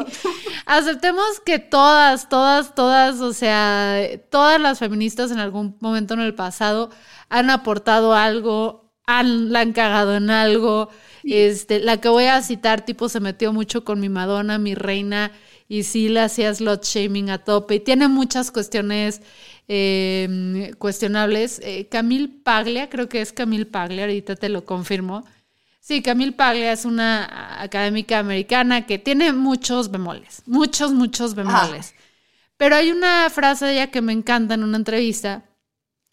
Aceptemos que todas, todas, todas, o sea, todas las feministas en algún momento en el pasado han aportado algo, han, la han cagado en algo. Este, la que voy a citar, tipo, se metió mucho con mi Madonna, mi reina, y sí le hacía slot shaming a tope. Y tiene muchas cuestiones eh, cuestionables. Eh, Camille Paglia, creo que es Camille Paglia, ahorita te lo confirmo. Sí, Camille Paglia es una académica americana que tiene muchos bemoles, muchos, muchos bemoles. Pero hay una frase de ella que me encanta en una entrevista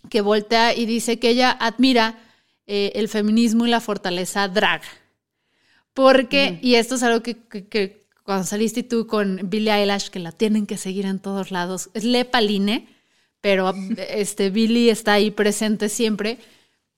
que voltea y dice que ella admira eh, el feminismo y la fortaleza drag. Porque, y esto es algo que, que, cuando saliste tú con Billie Eilish, que la tienen que seguir en todos lados, es Lepaline, pero <laughs> este, Billy está ahí presente siempre,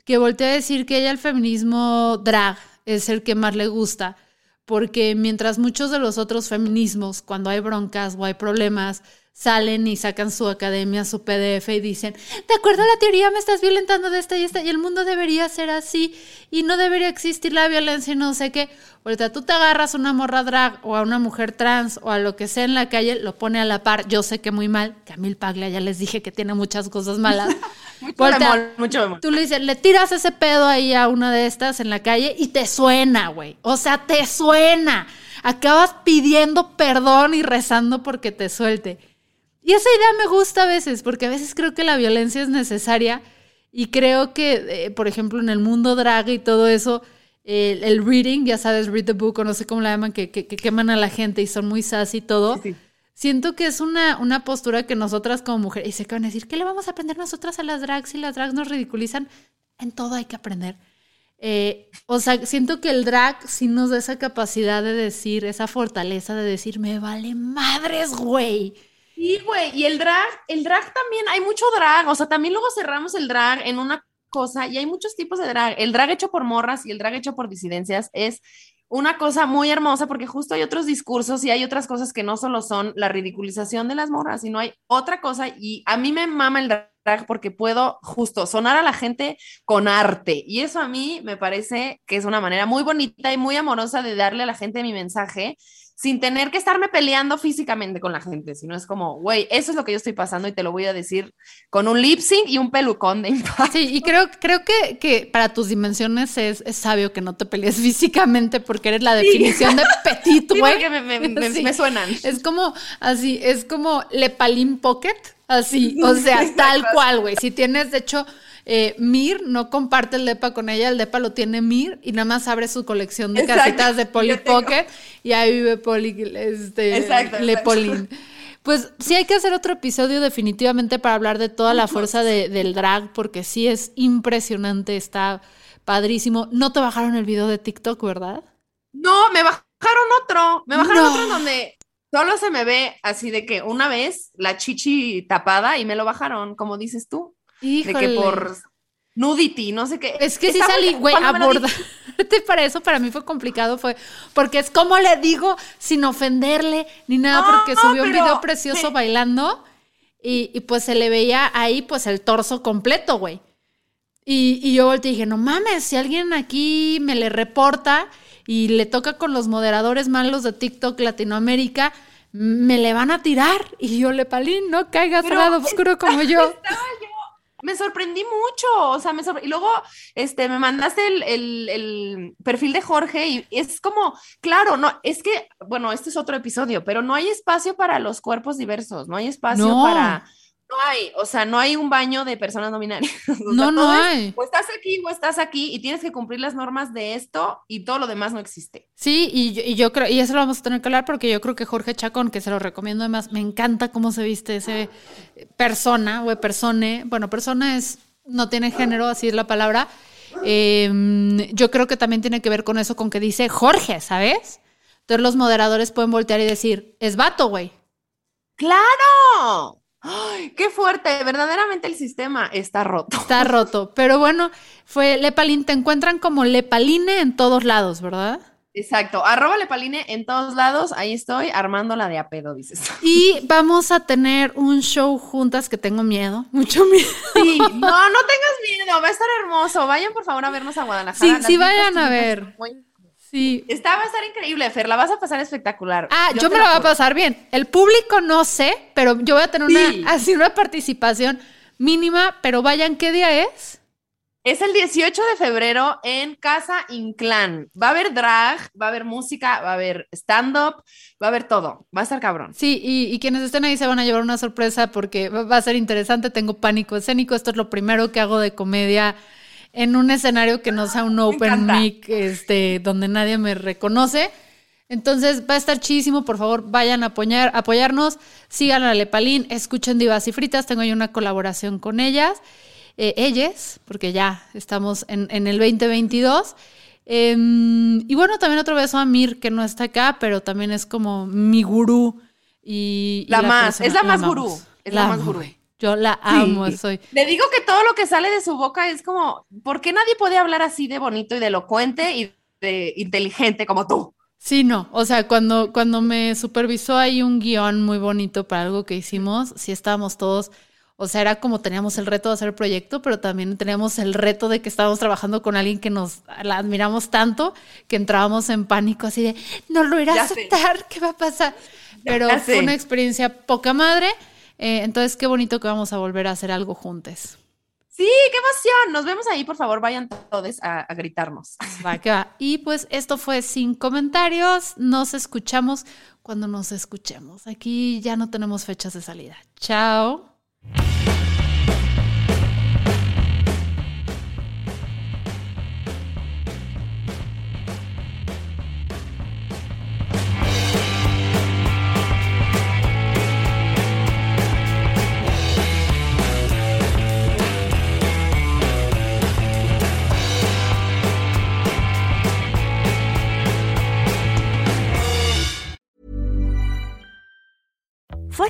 que voltea a decir que ella el feminismo drag es el que más le gusta, porque mientras muchos de los otros feminismos, cuando hay broncas o hay problemas, salen y sacan su academia, su PDF y dicen, de acuerdo a la teoría me estás violentando de esta y esta y el mundo debería ser así y no debería existir la violencia y no sé qué. Ahorita tú te agarras a una morra drag o a una mujer trans o a lo que sea en la calle, lo pone a la par. Yo sé que muy mal. Camil Paglia ya les dije que tiene muchas cosas malas. <laughs> mucho mucho Tú le dices, le tiras ese pedo ahí a una de estas en la calle y te suena, güey. O sea, te suena. Acabas pidiendo perdón y rezando porque te suelte. Y esa idea me gusta a veces, porque a veces creo que la violencia es necesaria y creo que, eh, por ejemplo, en el mundo drag y todo eso, el, reading, ya sabes, read the book o no sé cómo la llaman, que, queman a la gente y son muy sassy y todo. Siento que es una, una postura que nosotras como mujeres, y se van a decir, ¿qué le vamos a aprender nosotras a las drags si las drags nos ridiculizan? En todo hay que aprender. Eh, o sea, siento que el drag sí nos da esa capacidad de decir, esa fortaleza de decir, me vale madres, güey. Sí, güey, y el drag, el drag también, hay mucho drag, o sea, también luego cerramos el drag en una cosa y hay muchos tipos de drag. El drag hecho por morras y el drag hecho por disidencias es una cosa muy hermosa porque justo hay otros discursos y hay otras cosas que no solo son la ridiculización de las morras, sino hay otra cosa y a mí me mama el drag porque puedo justo sonar a la gente con arte y eso a mí me parece que es una manera muy bonita y muy amorosa de darle a la gente mi mensaje sin tener que estarme peleando físicamente con la gente, sino es como, güey, eso es lo que yo estoy pasando y te lo voy a decir con un lip sync y un pelucón de impacto. Sí, y creo, creo que, que para tus dimensiones es, es, sabio que no te pelees <laughs> físicamente porque eres la definición de petit, <laughs> güey. Sí, me, me, me, suenan. Es como, así, es como Lepalín Pocket, así, o sea, <laughs> tal cual, güey. Si tienes, de hecho, eh, Mir no comparte el depa con ella, el depa lo tiene Mir y nada más abre su colección de casitas de Polly Pocket y ahí vive Polly, este, Le Pues sí hay que hacer otro episodio definitivamente para hablar de toda la fuerza de- del drag, porque sí es impresionante, está padrísimo. No te bajaron el video de TikTok, ¿verdad? No, me bajaron otro, me bajaron No. otro donde solo se me ve así de que una vez la chichi tapada y me lo bajaron, como dices tú, de que por nudity, no sé qué. Es que sí salí, güey, abordarte para eso para mí fue complicado, fue porque es como le digo sin ofenderle ni nada, No, porque subió un video precioso sí. bailando y, y pues se le veía ahí pues el torso completo, güey. Y, y yo volteé y dije, no mames, si alguien aquí me le reporta y le toca con los moderadores malos de TikTok Latinoamérica, me le van a tirar. Y yo, Lepalín, no caigas al lado oscuro como yo. <laughs> Estaba yo, me sorprendí mucho, o sea, me sorpre- y luego este, me mandaste el, el- el perfil de Jorge y es como, claro, no, es que, bueno, este es otro episodio, pero no hay espacio para los cuerpos diversos, no hay espacio No. para, no hay, o sea, no hay un baño de personas no binarias. <laughs> O sea, No, no es, hay. O estás aquí o estás aquí y tienes que cumplir las normas de esto y todo lo demás no existe. Sí, y yo, y yo creo, y eso lo vamos a tener que hablar porque yo creo que Jorge Chacón, que se lo recomiendo además, me encanta cómo se viste ese persona, o persone, bueno, persona es, no tiene género, así es la palabra. Eh, yo creo que también tiene que ver con eso, con que dice Jorge, ¿sabes? Entonces los moderadores pueden voltear y decir, es vato, güey. ¡Claro! ¡Ay, qué fuerte! Verdaderamente el sistema está roto. Está roto. Pero bueno, fue Lepalín, te encuentran como Lepaline en todos lados, ¿verdad? Exacto, arroba Lepaline en todos lados, ahí estoy armando la de a pedo, dices. Y vamos a tener un show juntas que tengo miedo, <laughs> mucho miedo. Sí, no, no tengas miedo, va a estar hermoso. Vayan por favor a vernos a Guadalajara. Sí, sí, vayan a ver. muy- Sí. Está, va a estar increíble, Fer, la vas a pasar espectacular. Ah, yo, me lo voy a pasar bien. El público no sé, pero yo voy a tener Sí. una, así una participación mínima, pero vayan, ¿qué día es? Es el 18 de febrero en Casa Inclán. Va a haber drag, va a haber música, va a haber stand-up, va a haber todo. Va a estar cabrón. Sí, y, y quienes estén ahí se van a llevar una sorpresa porque va a ser interesante. Tengo pánico escénico. Esto es lo primero que hago de comedia en un escenario que no sea un open mic, este, donde nadie me reconoce. Entonces va a estar chidísimo. Por favor, vayan a apoyar, apoyarnos. Sigan a Lepalín, escuchen Divas y Fritas. Tengo ahí una colaboración con ellas. Eh, ellas, porque ya estamos en, en el 2022. Em, y bueno, también otro beso a Mir, que no está acá, pero también es como mi gurú. Y, y La más, persona- es la más gurú, es la más amo, gurú. Yo la amo, Sí. soy. Le digo que todo lo que sale de su boca es como, ¿por qué nadie puede hablar así de bonito y de elocuente y de inteligente como tú? Sí, no. O sea, cuando, cuando me supervisó ahí un guion muy bonito para algo que hicimos, sí estábamos todos. O sea, era como teníamos el reto de hacer el proyecto, pero también teníamos el reto de que estábamos trabajando con alguien que nos la admiramos tanto que entrábamos en pánico así de, no lo irá a sé. aceptar, ¿qué va a pasar? Pero fue una experiencia poca madre. Eh, entonces, qué bonito que vamos a volver a hacer algo juntos. Sí, qué emoción. Nos vemos ahí, por favor, vayan todos a, a gritarnos. <laughs> Va, que va. Y pues esto fue sin comentarios. Nos escuchamos cuando nos escuchemos. Aquí ya no tenemos fechas de salida. Chao.